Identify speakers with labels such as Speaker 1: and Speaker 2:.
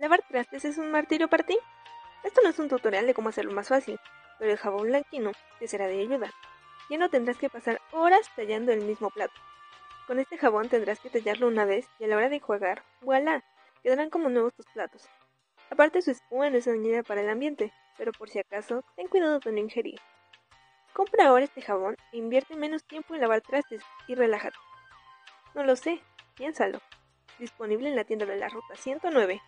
Speaker 1: ¿Lavar trastes es un martirio para ti? Esto no es un tutorial de cómo hacerlo más fácil, pero el jabón blanquino te será de ayuda. Ya no tendrás que pasar horas tallando el mismo plato. Con este jabón tendrás que tallarlo una vez y a la hora de jugar, voilà, quedarán como nuevos tus platos. Aparte su espuma no es dañina para el ambiente, pero por si acaso, ten cuidado de no ingerir. Compra ahora este jabón e invierte menos tiempo en lavar trastes y relájate. No lo sé, piénsalo. Disponible en la tienda de la Ruta 109.